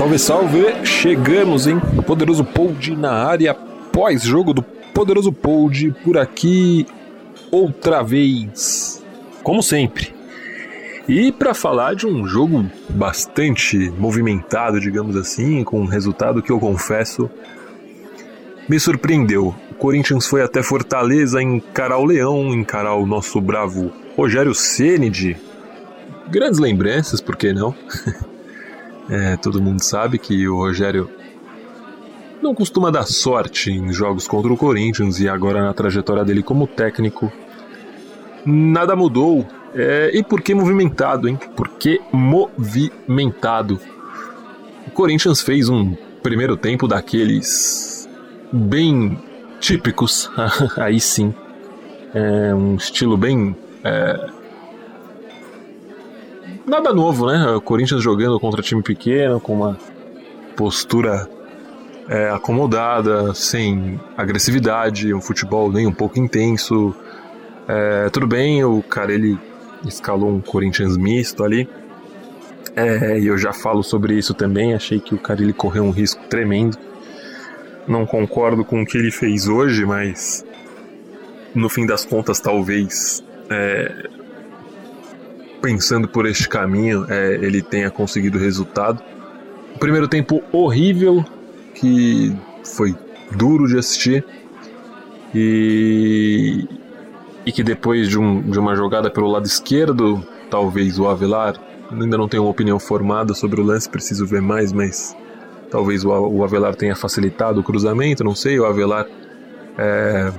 Salve, salve! Chegamos em Poderoso Pold na área pós-jogo do Poderoso Pold por aqui outra vez, como sempre. E para falar de um jogo bastante movimentado, digamos assim, com um resultado que eu confesso me surpreendeu. O Corinthians foi até Fortaleza encarar o Leão, encarar o nosso bravo Rogério Ceni de grandes lembranças, por que não? É, todo mundo sabe que o Rogério não costuma dar sorte em jogos contra o Corinthians e agora na trajetória dele como técnico nada mudou. É, e por que movimentado, hein? Por que movimentado? O Corinthians fez um primeiro tempo daqueles bem típicos, aí sim. É um estilo bem é, nada novo, né? O Corinthians jogando contra time pequeno, com uma postura é, acomodada, sem agressividade, um futebol nem um pouco intenso. É, tudo bem, o cara ele escalou um Corinthians misto ali. É, e eu já falo sobre isso também. Achei que o cara ele correu um risco tremendo. Não concordo com o que ele fez hoje, mas no fim das contas, talvez é, pensando por este caminho, é, ele tenha conseguido resultado. O primeiro tempo horrível, que foi duro de assistir, e, e que depois de, um, de uma jogada pelo lado esquerdo, talvez o Avelar, ainda não tenho uma opinião formada sobre o lance, preciso ver mais, mas talvez o, o Avelar tenha facilitado o cruzamento, não sei, o Avelar. É,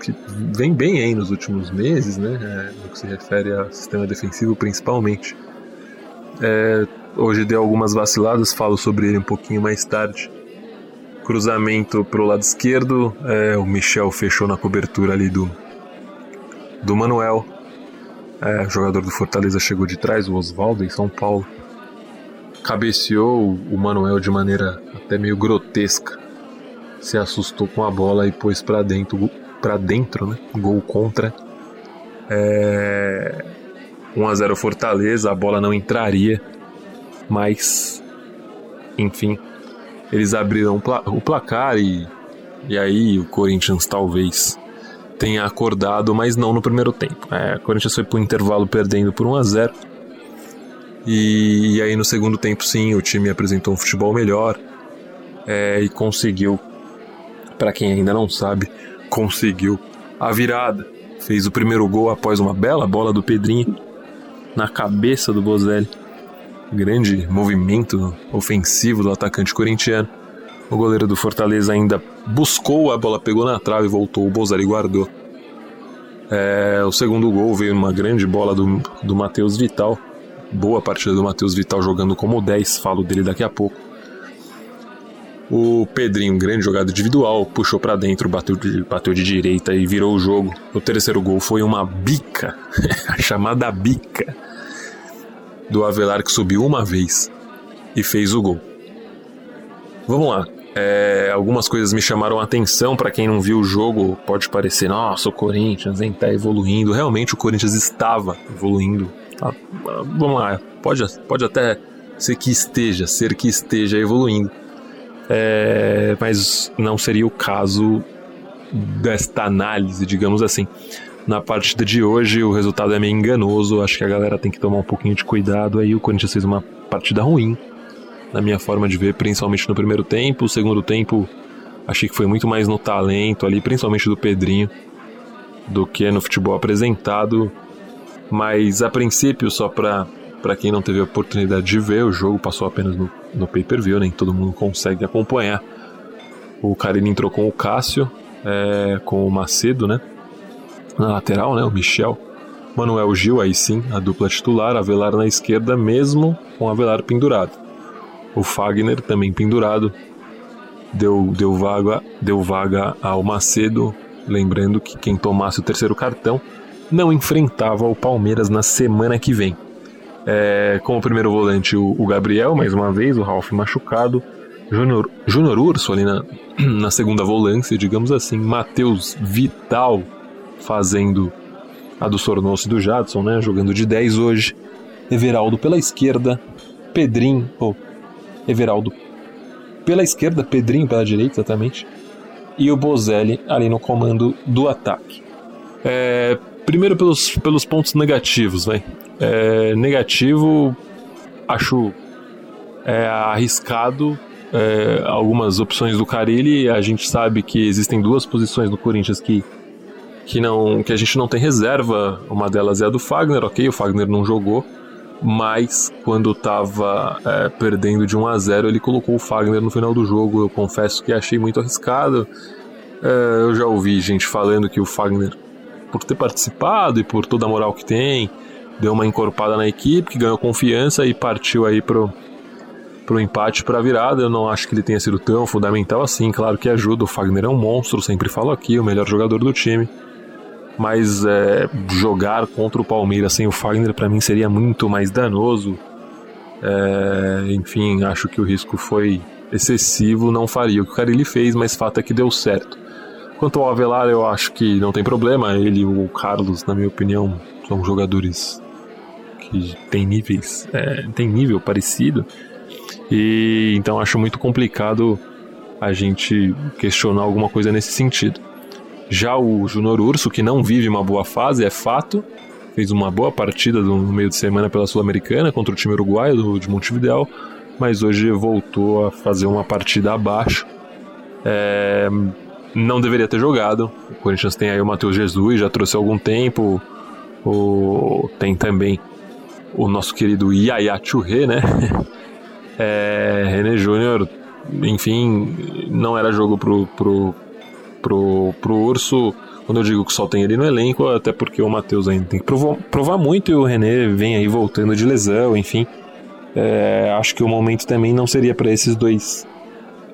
que vem bem aí nos últimos meses, né? É, no que se refere ao sistema defensivo, principalmente. É, hoje deu algumas vaciladas, falo sobre ele um pouquinho mais tarde. Cruzamento pro lado esquerdo, é, o Michel fechou na cobertura ali do, do Manuel. É, o jogador do Fortaleza chegou de trás, o Oswaldo, em São Paulo. Cabeceou o Manuel de maneira até meio grotesca. Se assustou com a bola e pôs para dentro para dentro, né? Gol contra. É... 1 a 0 Fortaleza, a bola não entraria, mas enfim, eles abriram o placar e, e aí o Corinthians talvez tenha acordado, mas não no primeiro tempo. É, o Corinthians foi para o intervalo perdendo por 1 a 0 e, e, aí no segundo tempo sim o time apresentou um futebol melhor é, e conseguiu, para quem ainda não sabe, conseguiu a virada. Fez o primeiro gol após uma bela bola do Pedrinho na cabeça do Bozelli. Grande movimento ofensivo do atacante corintiano. O goleiro do Fortaleza ainda buscou, a bola pegou na trave e voltou. O Bozelli guardou. É, o segundo gol veio uma grande bola do, do Matheus Vital. Boa partida do Matheus Vital jogando como 10, falo dele daqui a pouco. O Pedrinho, grande jogada individual, puxou para dentro, bateu de, bateu de direita e virou o jogo. O terceiro gol foi uma bica, a chamada bica do Avelar que subiu uma vez e fez o gol. Vamos lá. É, algumas coisas me chamaram a atenção para quem não viu o jogo. Pode parecer, nossa, o Corinthians hein, tá evoluindo. Realmente o Corinthians estava evoluindo. Tá, vamos lá, pode, pode até ser que esteja, ser que esteja evoluindo é, mas não seria o caso desta análise, digamos assim. Na partida de hoje, o resultado é meio enganoso, acho que a galera tem que tomar um pouquinho de cuidado. Aí o Corinthians fez uma partida ruim, na minha forma de ver, principalmente no primeiro tempo. O segundo tempo, achei que foi muito mais no talento ali, principalmente do Pedrinho, do que no futebol apresentado. Mas a princípio, só para para quem não teve a oportunidade de ver, o jogo passou apenas no, no pay-per-view, nem todo mundo consegue acompanhar. O Carini entrou com o Cássio, é, com o Macedo, né? Na lateral, né? O Michel. Manuel Gil, aí sim, a dupla titular. Avelar na esquerda, mesmo com Avelar pendurado. O Fagner também pendurado. Deu, deu, vaga, deu vaga ao Macedo. Lembrando que quem tomasse o terceiro cartão não enfrentava o Palmeiras na semana que vem. É, como primeiro volante, o, o, Gabriel, mais uma vez, o Ralf machucado. Júnior, Urso ali na, na segunda volância, digamos assim. Matheus Vital fazendo a do Sornoso e do Jadson, né? Jogando de 10 hoje. Everaldo pela esquerda. Pedrinho, oh, Everaldo pela esquerda, Pedrinho pela direita, exatamente, e o Bozelli ali no comando do ataque. É, primeiro pelos, pelos pontos negativos, vai. É, negativo, acho é, arriscado é, algumas opções do Carilli. A gente sabe que existem duas posições no Corinthians que, que, não, que a gente não tem reserva. Uma delas é a do Fagner, ok, o Fagner não jogou. Mas quando estava é, perdendo de 1 a 0 ele colocou o Fagner no final do jogo. Eu confesso que achei muito arriscado. É, eu já ouvi gente falando que o Fagner, por ter participado e por toda a moral que tem, deu uma encorpada na equipe, que ganhou confiança e partiu aí pro, pro empate para a virada. Eu não acho que ele tenha sido tão fundamental assim. Claro que ajuda. O Fagner é um monstro, sempre falo aqui, o melhor jogador do time. Mas é, jogar contra o Palmeiras sem o Fagner para mim seria muito mais danoso. É, enfim, acho que o risco foi excessivo, não faria o que o Carilli fez, mas fato é que deu certo. Quanto ao Avelar, eu acho que não tem problema. Ele e o Carlos, na minha opinião, são jogadores que têm níveis, é, tem nível parecido. E então acho muito complicado a gente questionar alguma coisa nesse sentido. Já o Junior Urso, que não vive uma boa fase, é fato, fez uma boa partida no meio de semana pela Sul-Americana contra o time uruguaio de Montevideo, mas hoje voltou a fazer uma partida abaixo. É, não deveria ter jogado. O Corinthians tem aí o Matheus Jesus, já trouxe há algum tempo. O, tem também o nosso querido Yaya Churré, né? É, René Júnior, enfim, não era jogo pro, pro, pro, pro Urso. Quando eu digo que só tem ele no elenco, até porque o Matheus ainda tem que provar, provar muito e o René vem aí voltando de lesão, enfim. É, acho que o momento também não seria para esses dois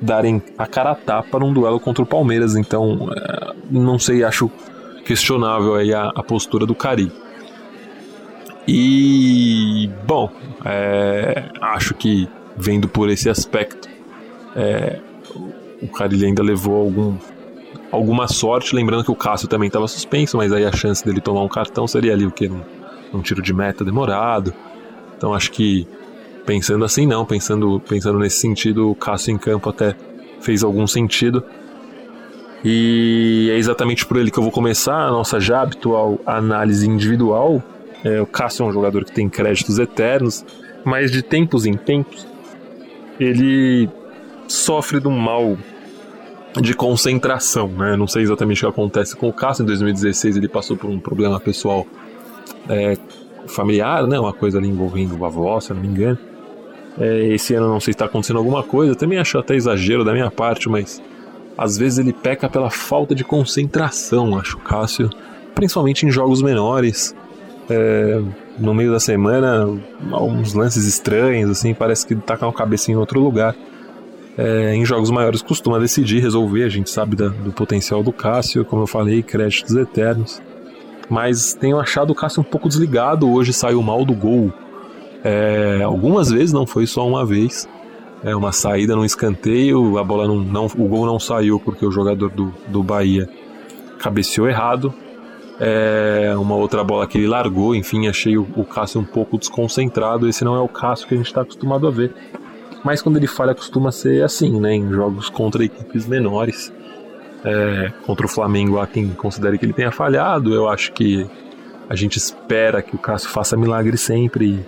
darem a cara a tapa num duelo contra o Palmeiras, então é, não sei, acho questionável aí a, a postura do Cari. E bom, é, acho que vendo por esse aspecto. É, o Carilli ainda levou algum, alguma sorte, lembrando que o Cássio também estava suspenso, mas aí a chance dele tomar um cartão seria ali o que? Um, um tiro de meta demorado. Então acho que pensando assim não, pensando, pensando nesse sentido, o Cássio em campo até fez algum sentido. E é exatamente por ele que eu vou começar a nossa já habitual análise individual. É, o Cássio é um jogador que tem créditos eternos, mas de tempos em tempos ele sofre de um mal de concentração, né? Não sei exatamente o que acontece com o Cássio. Em 2016 ele passou por um problema pessoal é, familiar, né? Uma coisa ali envolvendo a avó, se eu não me engano. É, esse ano não sei se está acontecendo alguma coisa. Também acho até exagero da minha parte, mas às vezes ele peca pela falta de concentração, acho o Cássio, principalmente em jogos menores. É, no meio da semana, uns lances estranhos, assim, parece que tá com a cabeça em outro lugar. É, em jogos maiores costuma decidir, resolver, a gente sabe da, do potencial do Cássio, como eu falei, créditos eternos. Mas tenho achado o Cássio um pouco desligado, hoje saiu mal do gol. É, algumas vezes, não foi só uma vez. É uma saída no escanteio, a bola não, não, o gol não saiu porque o jogador do, do Bahia cabeceou errado, é, uma outra bola que ele largou, enfim, achei o, o Cássio um pouco desconcentrado. Esse não é o Cássio que a gente está acostumado a ver. Mas quando ele falha, costuma ser assim, né? Em jogos contra equipes menores. É, contra o Flamengo, há quem considere que ele tenha falhado. Eu acho que a gente espera que o Cássio faça milagre sempre.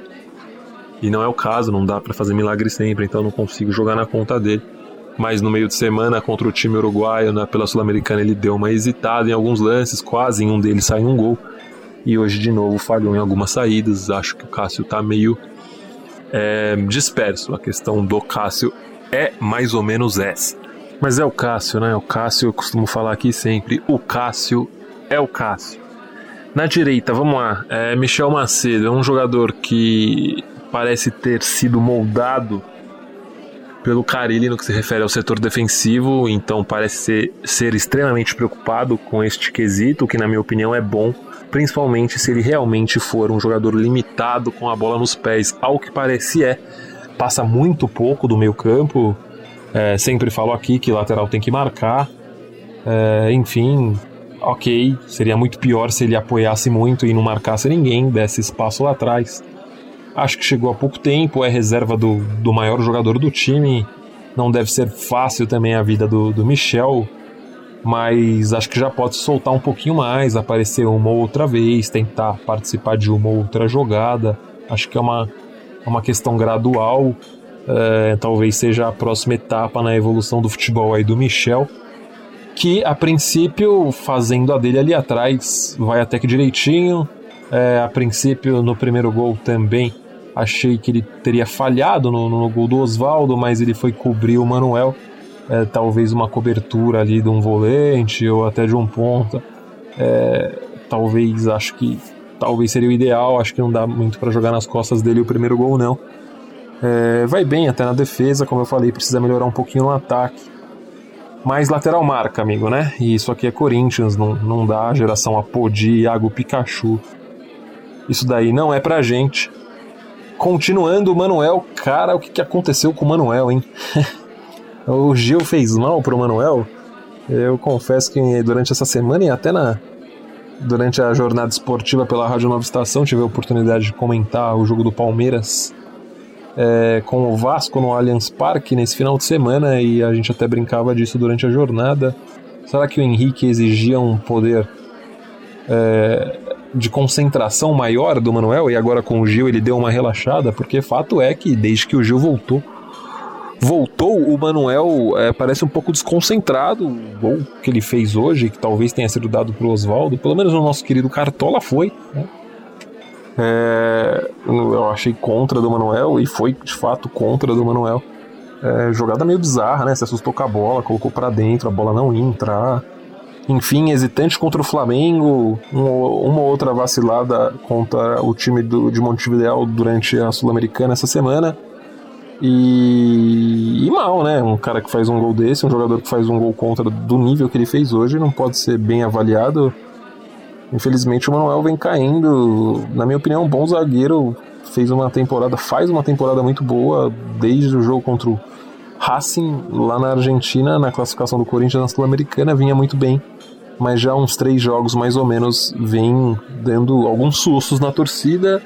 E, e não é o caso, não dá para fazer milagre sempre, então não consigo jogar na conta dele mas no meio de semana contra o time uruguaio né, pela Sul-Americana ele deu uma hesitada em alguns lances, quase em um deles saiu um gol. E hoje de novo falhou em algumas saídas. Acho que o Cássio está meio é, disperso. A questão do Cássio é mais ou menos essa. Mas é o Cássio, né? O Cássio, eu costumo falar aqui sempre: o Cássio é o Cássio. Na direita, vamos lá. É Michel Macedo é um jogador que parece ter sido moldado pelo Carilli no que se refere ao setor defensivo, então parece ser, ser extremamente preocupado com este quesito, que na minha opinião é bom, principalmente se ele realmente for um jogador limitado com a bola nos pés, ao que parece é. Passa muito pouco do meio campo, é, sempre falo aqui que lateral tem que marcar, é, enfim, ok, seria muito pior se ele apoiasse muito e não marcasse ninguém, desse espaço lá atrás. Acho que chegou há pouco tempo, é reserva do, do maior jogador do time. Não deve ser fácil também a vida do, do Michel, mas acho que já pode soltar um pouquinho mais, aparecer uma ou outra vez, tentar participar de uma ou outra jogada. Acho que é uma, é uma questão gradual. É, talvez seja a próxima etapa na evolução do futebol aí do Michel que a princípio, fazendo a dele ali atrás, vai até que direitinho. É, a princípio, no primeiro gol também, achei que ele teria falhado no, no gol do Oswaldo, mas ele foi cobrir o Manuel. É, talvez uma cobertura ali de um volante ou até de um ponta. É, talvez, acho que talvez seria o ideal. Acho que não dá muito para jogar nas costas dele o primeiro gol, não. É, vai bem até na defesa, como eu falei, precisa melhorar um pouquinho no ataque. Mas lateral marca, amigo, né? E isso aqui é Corinthians, não, não dá geração Apodi, Iago Pikachu. Isso daí não é pra gente. Continuando, o Manuel, cara, o que, que aconteceu com o Manuel, hein? o Gil fez mal pro Manuel. Eu confesso que durante essa semana e até na durante a jornada esportiva pela Rádio Nova Estação tive a oportunidade de comentar o jogo do Palmeiras é, com o Vasco no Allianz Parque nesse final de semana e a gente até brincava disso durante a jornada. Será que o Henrique exigia um poder é, de concentração maior do Manuel e agora com o Gil ele deu uma relaxada? Porque fato é que desde que o Gil voltou, voltou, o Manuel é, parece um pouco desconcentrado. O gol que ele fez hoje, que talvez tenha sido dado para o Oswaldo, pelo menos o nosso querido Cartola foi. Né? É, eu achei contra do Manuel e foi de fato contra do Manuel. É, jogada meio bizarra, né? Se assustou com a bola, colocou para dentro, a bola não ia entrar. Enfim, hesitante contra o Flamengo, uma ou outra vacilada contra o time do, de Montevideo durante a Sul-Americana essa semana. E, e, mal, né? Um cara que faz um gol desse, um jogador que faz um gol contra do nível que ele fez hoje, não pode ser bem avaliado. Infelizmente o Manuel vem caindo. Na minha opinião, um bom zagueiro. Fez uma temporada, faz uma temporada muito boa desde o jogo contra o Racing lá na Argentina, na classificação do Corinthians na Sul-Americana, vinha muito bem. Mas já uns três jogos mais ou menos vem dando alguns sustos na torcida.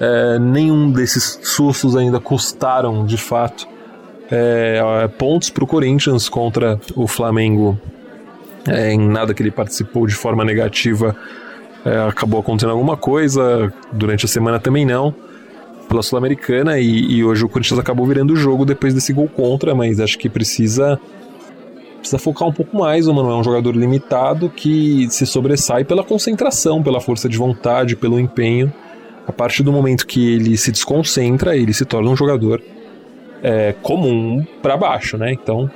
É, nenhum desses sustos ainda custaram de fato é, pontos para o Corinthians contra o Flamengo. É, em nada que ele participou de forma negativa é, acabou acontecendo alguma coisa, durante a semana também não, pela Sul-Americana, e, e, hoje o Corinthians acabou virando o jogo depois desse gol contra, mas acho que precisa precisa focar um pouco mais, o Manuel é um jogador limitado que se sobressai pela concentração, pela força de vontade, pelo empenho. A partir do momento que ele se desconcentra, ele se torna um jogador é, comum para baixo, né? Então,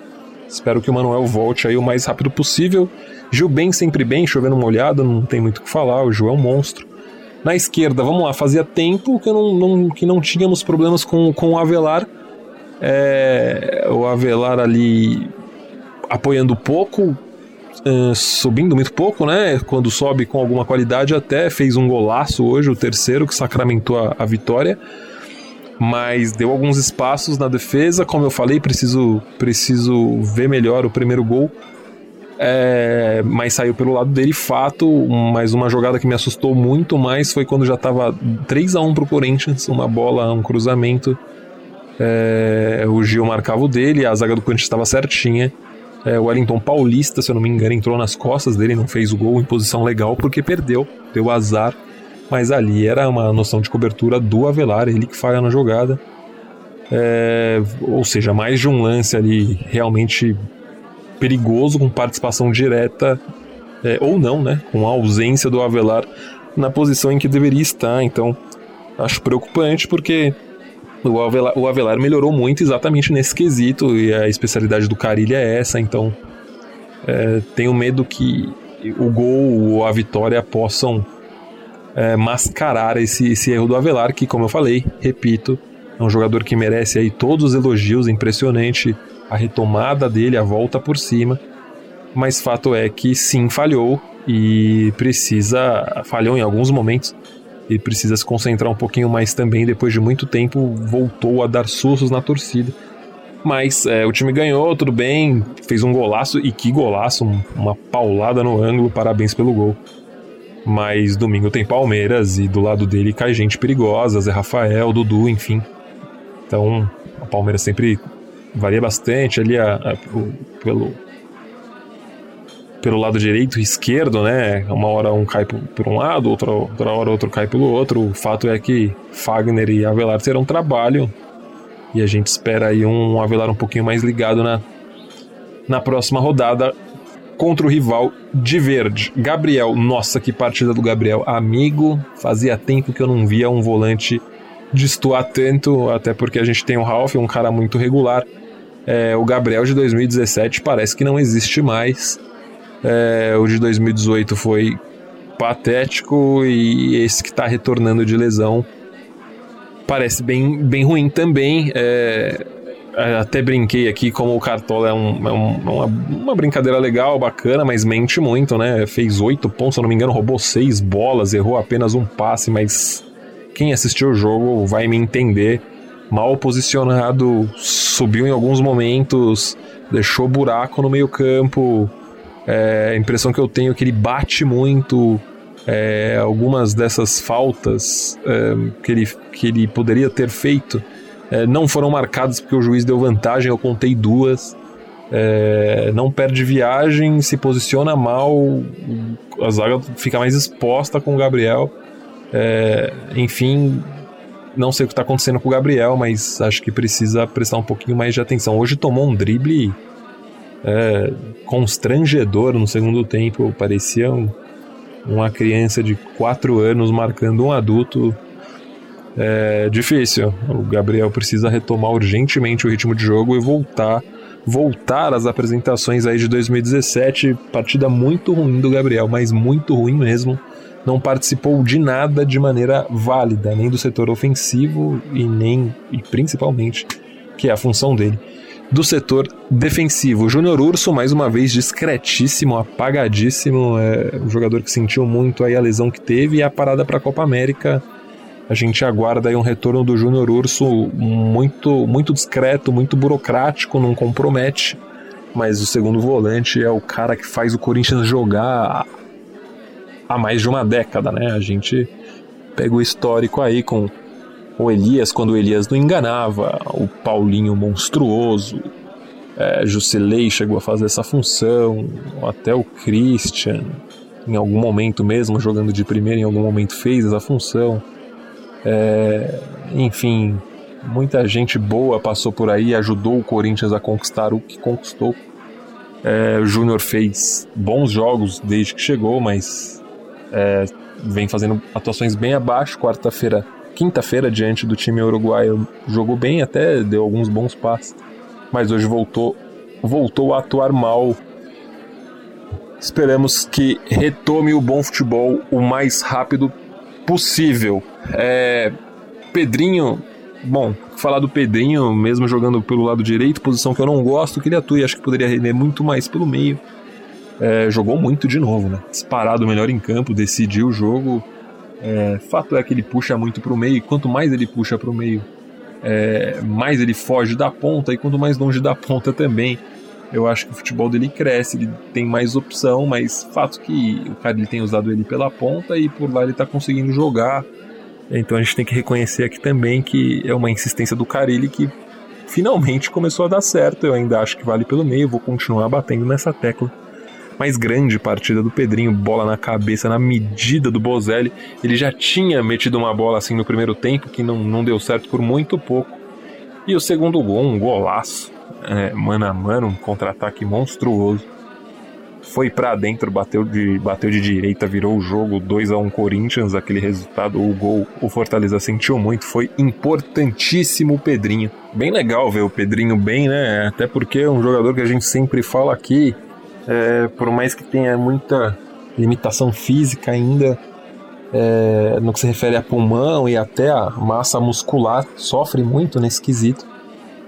Espero que o Manuel volte aí o mais rápido possível. Gil bem, sempre bem, chovendo molhado, não tem muito o que falar, o Gil é um monstro. Na esquerda, vamos lá, fazia tempo que não, não, que não tínhamos problemas com, com o Avelar. É, o Avelar ali apoiando pouco, uh, subindo muito pouco, né? Quando sobe com alguma qualidade, até fez um golaço hoje, o terceiro, que sacramentou a, a vitória mas deu alguns espaços na defesa. Como eu falei, preciso, preciso ver melhor o primeiro gol. É, mas saiu pelo lado dele, fato. Mas uma jogada que me assustou muito mais foi quando já estava 3 a 1 pro Corinthians, uma bola, um cruzamento. É, o Gil marcava o dele, a zaga do Corinthians estava certinha. É, o Wellington Paulista, se eu não me engano, entrou nas costas dele, não fez o gol em posição legal porque perdeu, deu azar mas ali era uma noção de cobertura do Avelar, ele que falha na jogada. É, ou seja, mais de um lance ali realmente perigoso, com participação direta, é, ou não, né? Com a ausência do Avelar na posição em que deveria estar. Então, acho preocupante porque o Avelar, o Avelar melhorou muito exatamente nesse quesito, e a especialidade do Carilha é essa, então é, tenho medo que o gol ou a vitória possam é, mascarar esse, esse erro do Avelar, que, como eu falei, repito, é um jogador que merece aí todos os elogios, impressionante a retomada dele, a volta por cima. Mas fato é que sim, falhou e precisa. falhou em alguns momentos precisa se concentrar um pouquinho mais também. Depois de muito tempo, voltou a dar sustos na torcida. Mas é, o time ganhou, tudo bem, fez um golaço e que golaço, uma paulada no ângulo, parabéns pelo gol. Mas domingo tem Palmeiras e do lado dele cai gente perigosa, Zé Rafael, Dudu, enfim. Então, o Palmeiras sempre varia bastante ali a, a, pelo, pelo lado direito e esquerdo, né? Uma hora um cai por, um lado, outra, outra hora outro cai pelo outro. O fato é que Fagner e Avelar terão trabalho e a gente espera aí um Avelar um pouquinho mais ligado na, na próxima rodada contra o rival de verde. Gabriel, nossa, que partida do Gabriel. Amigo, fazia tempo que eu não via um volante destoar tanto, até porque a gente tem o Ralph, um cara muito regular. É, o Gabriel de 2017 parece que não existe mais. É, o de 2018 foi patético e esse que está retornando de lesão parece bem, bem ruim também. É, até brinquei aqui como o Cartola é, um, é um, uma, uma, brincadeira legal, bacana, mas mente muito, né? Fez oito pontos, se eu não me engano, roubou seis bolas, errou apenas um passe, mas quem assistiu o jogo vai me entender. Mal posicionado, subiu em alguns momentos, deixou buraco no meio-campo. É, a impressão que eu tenho é que ele bate muito. É, algumas dessas faltas é, que, ele, que ele poderia ter feito é, não foram marcadas porque o juiz deu vantagem, eu contei duas. É, não perde viagem, se posiciona mal, a zaga fica mais exposta com o Gabriel. É, enfim, não sei o que está acontecendo com o Gabriel, mas acho que precisa prestar um pouquinho mais de atenção. Hoje tomou um drible é, constrangedor no segundo tempo, parecia um, uma criança de 4 anos marcando um adulto é difícil. O Gabriel precisa retomar urgentemente o ritmo de jogo e voltar voltar às apresentações aí de 2017, partida muito ruim do Gabriel, mas muito ruim mesmo. Não participou de nada de maneira válida, nem do setor ofensivo e nem e principalmente que é a função dele do setor defensivo. Júnior Urso, mais uma vez, discretíssimo, apagadíssimo. É um jogador que sentiu muito aí a lesão que teve e a parada para a Copa América a gente aguarda aí um retorno do Júnior Urso muito, muito discreto, muito burocrático, não compromete. Mas o segundo volante é o cara que faz o Corinthians jogar há mais de uma década, né? A gente pega o histórico aí com o Elias, quando o Elias não enganava, o Paulinho monstruoso, é, chegou a fazer essa função, até o Christian, em algum momento mesmo, jogando de primeira, em algum momento fez essa função. É, enfim, muita gente boa passou por aí, ajudou o Corinthians a conquistar o que conquistou. É, o Júnior fez bons jogos desde que chegou, mas é, vem fazendo atuações bem abaixo. Quarta-feira, quinta-feira, diante do time uruguaio, jogou bem, até deu alguns bons passes, mas hoje voltou, voltou a atuar mal. Esperamos que retome o bom futebol o mais rápido possível. É, Pedrinho, bom, falar do Pedrinho, mesmo jogando pelo lado direito, posição que eu não gosto, que ele atue, acho que poderia render muito mais pelo meio. É, jogou muito de novo, né? Disparado melhor em campo, decidiu o jogo. É, fato é que ele puxa muito para o meio, e quanto mais ele puxa para o meio, é, mais ele foge da ponta, e quanto mais longe da ponta também. Eu acho que o futebol dele cresce, ele tem mais opção, mas fato que o cara ele tem usado ele pela ponta e por lá ele está conseguindo jogar. Então a gente tem que reconhecer aqui também que é uma insistência do Carilli que finalmente começou a dar certo. Eu ainda acho que vale pelo meio, vou continuar batendo nessa tecla. Mais grande partida do Pedrinho, bola na cabeça, na medida do Bozelli. Ele já tinha metido uma bola assim no primeiro tempo, que não, não deu certo por muito pouco. E o segundo gol, um golaço é, mano a mano, um contra-ataque monstruoso. Foi para dentro, bateu de, bateu de direita, virou o jogo 2 a 1 Corinthians, aquele resultado, o gol, o Fortaleza sentiu muito, foi importantíssimo o Pedrinho. Bem legal ver o Pedrinho bem, né? Até porque é um jogador que a gente sempre fala aqui, é, por mais que tenha muita limitação física ainda, é, no que se refere a pulmão e até a massa muscular, sofre muito nesse quesito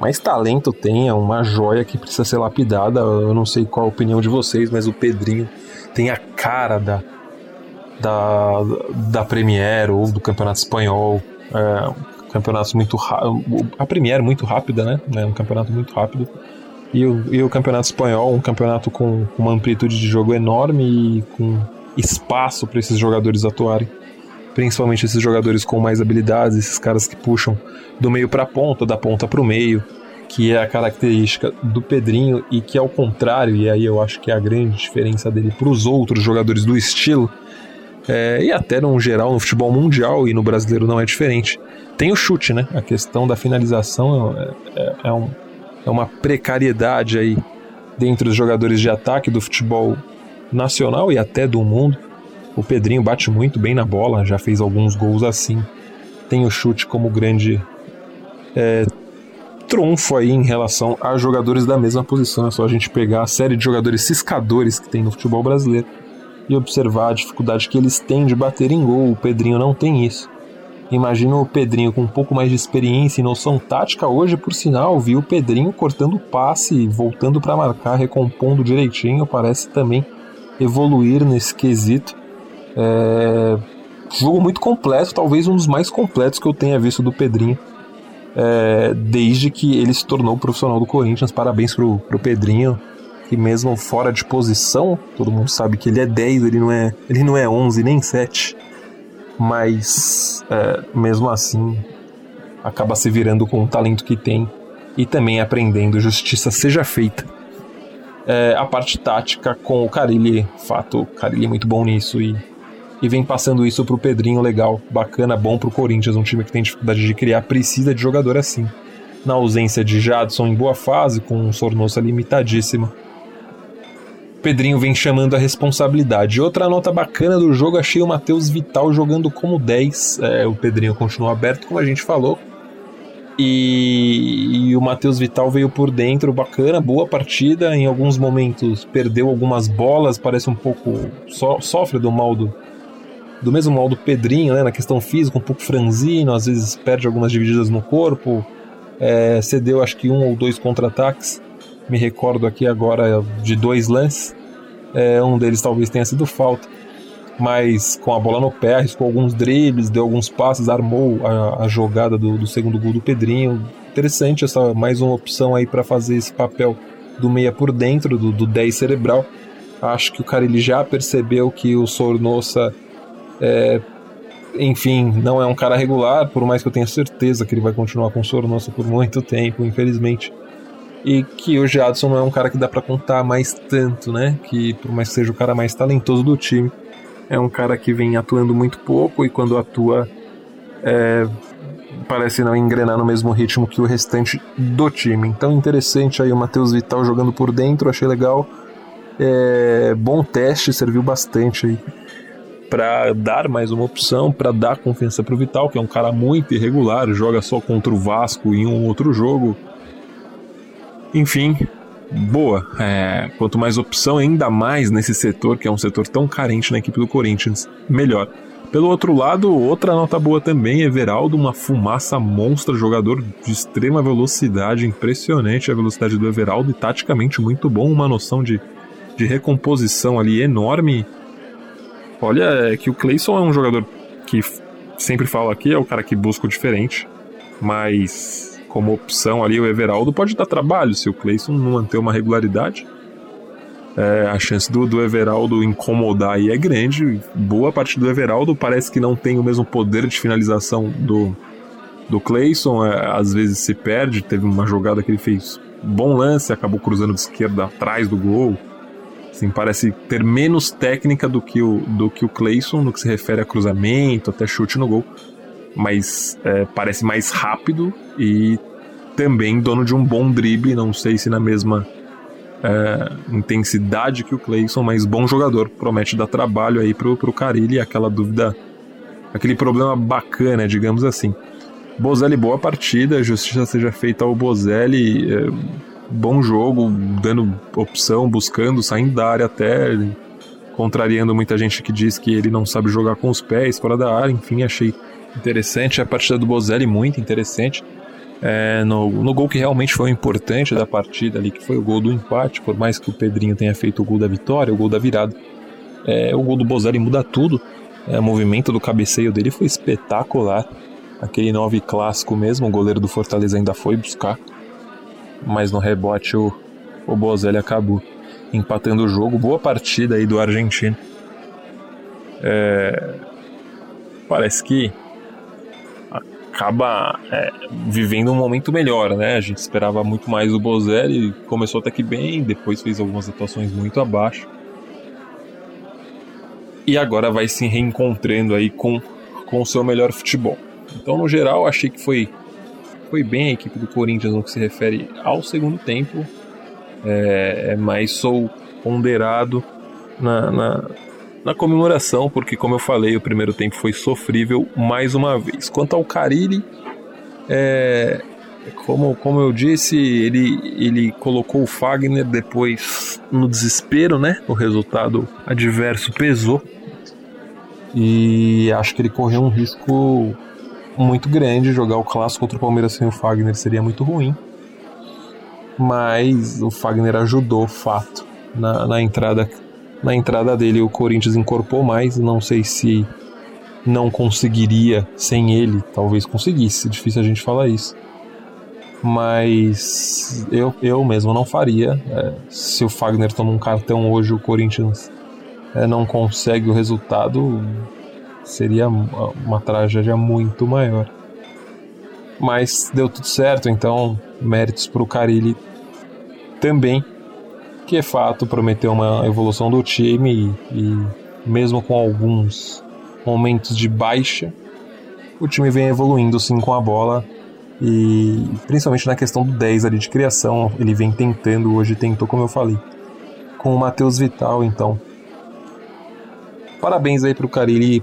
mais talento tem, é uma joia que precisa ser lapidada. Eu não sei qual a opinião de vocês, mas o Pedrinho tem a cara da, da, da Premier ou do Campeonato Espanhol. É, campeonatos muito a Premier muito rápida, né? É um campeonato muito rápido. E o, e o Campeonato Espanhol, um campeonato com, uma amplitude de jogo enorme e com espaço para esses jogadores atuarem. Principalmente esses jogadores com mais habilidades, esses caras que puxam do meio para a ponta, da ponta para o meio, que é a característica do Pedrinho e que, ao contrário, e aí eu acho que é a grande diferença dele para os outros jogadores do estilo, é, e até no geral no futebol mundial e no brasileiro não é diferente. Tem o chute, né? A questão da finalização é, é, é, um, é uma precariedade aí dentro dos jogadores de ataque do futebol nacional e até do mundo. O Pedrinho bate muito bem na bola, já fez alguns gols assim. Tem o chute como grande é, trunfo aí em relação a jogadores da mesma posição. É só a gente pegar a série de jogadores ciscadores que tem no futebol brasileiro e observar a dificuldade que eles têm de bater em gol. O Pedrinho não tem isso. Imagina o Pedrinho com um pouco mais de experiência e noção tática hoje, por sinal, viu o Pedrinho cortando passe, voltando para marcar, recompondo direitinho, parece também evoluir nesse quesito. É... Jogo muito completo, talvez um dos mais completos que eu tenha visto do Pedrinho é... desde que ele se tornou profissional do Corinthians. Parabéns pro, pro Pedrinho, que mesmo fora de posição, todo mundo sabe que ele é 10, ele não é, ele não é 11 nem 7 mas é, mesmo assim acaba se virando com o talento que tem e também aprendendo justiça seja feita. É, a parte tática com o Carilli, fato, Carilli é muito bom nisso e, e vem passando isso pro Pedrinho legal, bacana, bom pro Corinthians, um time que tem dificuldade de criar, precisa de jogador assim. Na ausência de Jadson em boa fase, com um Sornosa limitadíssima, Pedrinho vem chamando a responsabilidade. Outra nota bacana do jogo, achei o Matheus Vital jogando como 10. É, o Pedrinho continuou aberto, como a gente falou. E, e o Matheus Vital veio por dentro, bacana, boa partida. Em alguns momentos perdeu algumas bolas, parece um pouco. So, sofre do mal do, do mesmo mal do Pedrinho, né? Na questão física, um pouco franzino, às vezes perde algumas divididas no corpo. É, cedeu acho que um ou dois contra-ataques me recordo aqui agora de dois lances. É, um deles talvez tenha sido falta, mas com a bola no pé, arriscou alguns dribles, deu alguns passes, armou a, a jogada do, do, segundo gol do Pedrinho. Interessante essa mais uma opção aí para fazer esse papel do meia por dentro, do, do 10 cerebral. Acho que o cara ele já percebeu que o Sornosa, é, enfim, não é um cara regular, por mais que eu tenha certeza que ele vai continuar com o Sornosa por muito tempo, infelizmente e que o Jadson não é um cara que dá para contar mais tanto, né? Que por mais que seja o cara mais talentoso do time, é um cara que vem atuando muito pouco e quando atua é, parece não engrenar no mesmo ritmo que o restante do time. Então interessante aí o Matheus Vital jogando por dentro, achei legal. É, bom teste, serviu bastante aí para dar mais uma opção, para dar confiança para o Vital, que é um cara muito irregular, joga só contra o Vasco em um outro jogo, enfim, boa. É, quanto mais opção, ainda mais nesse setor, que é um setor tão carente na equipe do Corinthians, melhor. Pelo outro lado, outra nota boa também, Everaldo, uma fumaça monstra, jogador de extrema velocidade, impressionante a velocidade do Everaldo e taticamente muito bom, uma noção de, de recomposição ali enorme. Olha, é que o Clayson é um jogador que sempre falo aqui, é o cara que busca o diferente, mas como opção ali o Everaldo pode dar trabalho se o Clayson não manter uma regularidade. É, a chance do, do Everaldo incomodar aí é grande. Boa parte do Everaldo parece que não tem o mesmo poder de finalização do, do Clayson. É, às vezes se perde. Teve uma jogada que ele fez bom lance, acabou cruzando de esquerda atrás do gol. Assim, parece ter menos técnica do que o, do que o Clayson no que se refere a cruzamento, até chute no gol mas é, parece mais rápido e também dono de um bom drible, não sei se na mesma é, intensidade que o Clayson, mas bom jogador, promete dar trabalho aí pro, pro Carilli, aquela dúvida, aquele problema bacana, digamos assim. Bozelli, boa partida, justiça seja feita ao Bozelli, é, bom jogo, dando opção, buscando, saindo da área até, contrariando muita gente que diz que ele não sabe jogar com os pés, fora da área, enfim, achei Interessante a partida do Bozelli, muito interessante. É, no, no gol que realmente foi importante da partida ali, que foi o gol do empate, por mais que o Pedrinho tenha feito o gol da vitória, o gol da virada. É, o gol do Bozelli muda tudo. É, o movimento do cabeceio dele foi espetacular. Aquele 9 clássico mesmo, o goleiro do Fortaleza ainda foi buscar. Mas no rebote o, o Bozelli acabou empatando o jogo. Boa partida aí do argentino. é, parece que acaba é, vivendo um momento melhor, né? A gente esperava muito mais o Bozelli, começou até que bem, depois fez algumas atuações muito abaixo. E agora vai se reencontrando aí com, com o seu melhor futebol. Então, no geral, achei que foi, foi bem a equipe do Corinthians no que se refere ao segundo tempo. É, mas sou ponderado na, na, na comemoração, porque, como eu falei, o primeiro tempo foi sofrível mais uma vez. Quanto ao Carilli, é, como, como eu disse, ele, ele colocou o Fagner depois no desespero, né? O resultado adverso pesou. E acho que ele correu um risco muito grande. Jogar o clássico contra o Palmeiras sem o Fagner seria muito ruim. Mas o Fagner ajudou, fato, na, na entrada na entrada dele o Corinthians incorporou mais, não sei se não conseguiria sem ele, talvez conseguisse, difícil a gente falar isso. Mas eu, eu mesmo não faria. É, se o Fagner toma um cartão hoje, o Corinthians é, não consegue o resultado, seria uma, uma tragédia muito maior. Mas deu tudo certo, então méritos para o Carilli também que é fato prometeu uma evolução do time e, e mesmo com alguns momentos de baixa, o time vem evoluindo sim com a bola e principalmente na questão do 10 ali de criação, ele vem tentando, hoje tentou, como eu falei, com o Matheus Vital, então. Parabéns aí pro Carilli,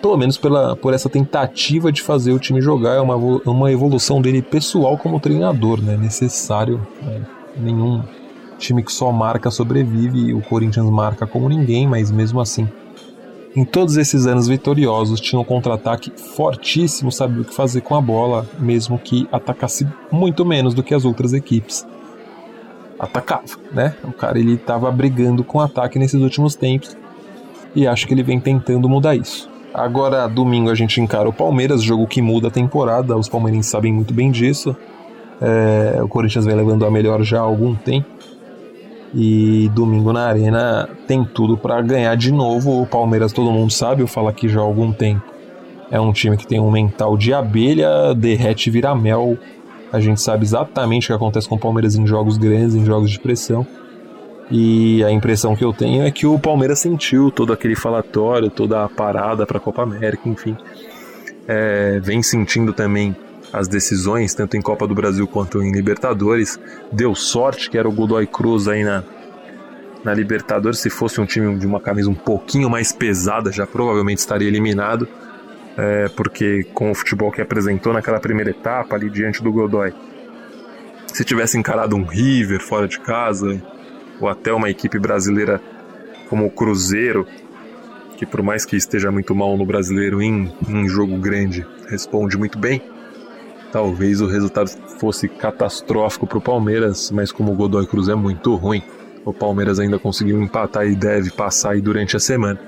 pelo menos pela, por essa tentativa de fazer o time jogar, é uma, uma evolução dele pessoal como treinador, né? Necessário, né? nenhum time que só marca sobrevive, o Corinthians marca como ninguém, mas mesmo assim. Em todos esses anos vitoriosos, tinha um contra-ataque fortíssimo, sabia o que fazer com a bola, mesmo que atacasse muito menos do que as outras equipes. Atacava, né? O cara ele estava brigando com ataque nesses últimos tempos e acho que ele vem tentando mudar isso. Agora, domingo, a gente encara o Palmeiras, jogo que muda a temporada, os palmeirenses sabem muito bem disso. É, o Corinthians vem levando a melhor já há algum tempo. E domingo na Arena tem tudo para ganhar de novo. O Palmeiras, todo mundo sabe, eu falo aqui já há algum tempo. É um time que tem um mental de abelha, derrete vira mel. A gente sabe exatamente o que acontece com o Palmeiras em jogos grandes, em jogos de pressão. E a impressão que eu tenho é que o Palmeiras sentiu todo aquele falatório, toda a parada para a Copa América, enfim. É, vem sentindo também as decisões, tanto em Copa do Brasil quanto em Libertadores. Deu sorte que era o Godoy Cruz aí na, na Libertadores. Se fosse um time de uma camisa um pouquinho mais pesada, já provavelmente estaria eliminado. É, porque com o futebol que apresentou naquela primeira etapa ali diante do Godoy, se tivesse encarado um River fora de casa, ou até uma equipe brasileira como o Cruzeiro, que por mais que esteja muito mal no brasileiro em, em jogo grande, responde muito bem talvez o resultado fosse catastrófico para o Palmeiras, mas como o Godoy Cruz é muito ruim, o Palmeiras ainda conseguiu empatar e deve passar aí durante a semana.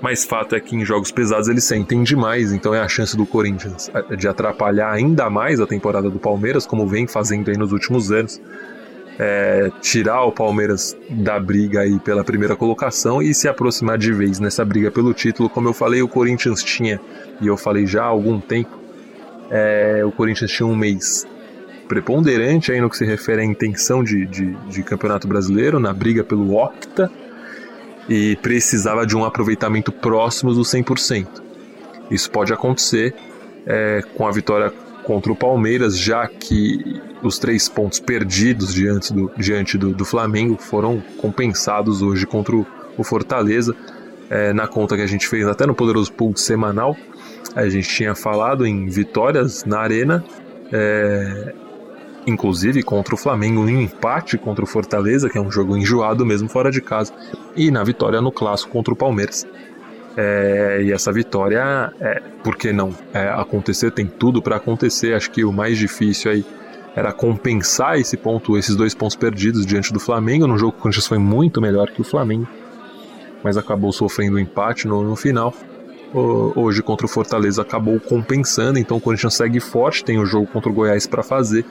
Mas fato é que em jogos pesados eles sentem demais, então é a chance do Corinthians é, de atrapalhar ainda mais a temporada do Palmeiras, como vem fazendo aí nos últimos anos. É, tirar o Palmeiras da briga aí pela primeira colocação e se aproximar de vez nessa briga pelo título. Como eu falei, o Corinthians tinha, e eu falei já há algum tempo, é, o Corinthians tinha um mês preponderante aí no que se refere à intenção de, de, de campeonato brasileiro, na briga pelo Octa, e precisava de um aproveitamento próximo do 100%. Isso pode acontecer é, com a vitória contra o Palmeiras, já que os três pontos perdidos diante do, diante do, do Flamengo foram compensados hoje contra o, o Fortaleza. É, na conta que a gente fez até no Poderoso Pulse semanal, a gente tinha falado em vitórias na Arena, é, inclusive contra o Flamengo, em empate contra o Fortaleza, que é um jogo enjoado mesmo fora de casa, e na vitória no Clássico contra o Palmeiras. É, e essa vitória, é, por que não é, acontecer? Tem tudo para acontecer. Acho que o mais difícil aí era compensar esse ponto, esses dois pontos perdidos diante do Flamengo. No jogo que o Corinthians foi muito melhor que o Flamengo, mas acabou sofrendo um empate no, no final hoje contra o Fortaleza acabou compensando, então o Corinthians segue forte, tem o jogo contra o Goiás para fazer.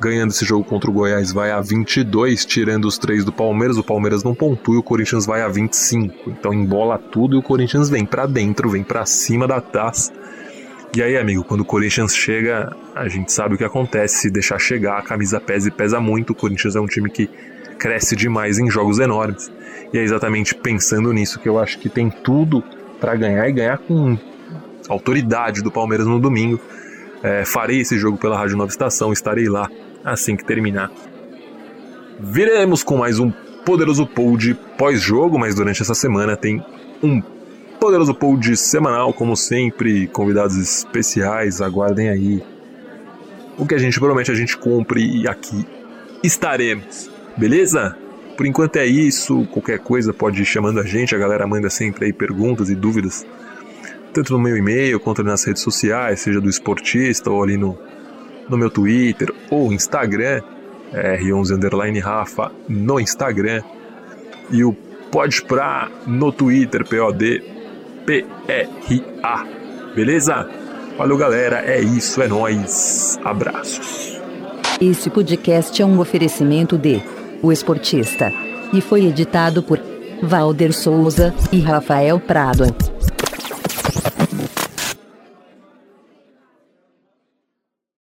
ganhando esse jogo contra o Goiás, vai a 22, tirando os três do Palmeiras. O Palmeiras não pontua e o Corinthians vai a 25. Então embola tudo e o Corinthians vem para dentro, vem para cima da taça. E aí, amigo, quando o Corinthians chega, a gente sabe o que acontece. Se deixar chegar, a camisa pesa e pesa muito. O Corinthians é um time que cresce demais em jogos enormes. E é exatamente pensando nisso que eu acho que tem tudo para ganhar e ganhar com autoridade do Palmeiras no domingo. É, farei esse jogo pela Rádio Nova Estação, estarei lá assim que terminar. Viremos com mais um poderoso pod pós-jogo, mas durante essa semana tem um poderoso pod semanal, como sempre, convidados especiais, aguardem aí. O que a gente promete a gente cumpre e aqui estaremos, beleza? Por enquanto é isso, qualquer coisa pode ir chamando a gente, a galera manda sempre aí perguntas e dúvidas tanto no meu e-mail quanto nas redes sociais, seja do esportista ou ali no, no meu Twitter ou Instagram, R11 Underline Rafa no Instagram, e o Pode Pra no Twitter, P-O-D P-R-A. Beleza? Valeu, galera. É isso, é nóis. Abraços. Esse podcast é um oferecimento de O Esportista e foi editado por Valder Souza e Rafael Prado.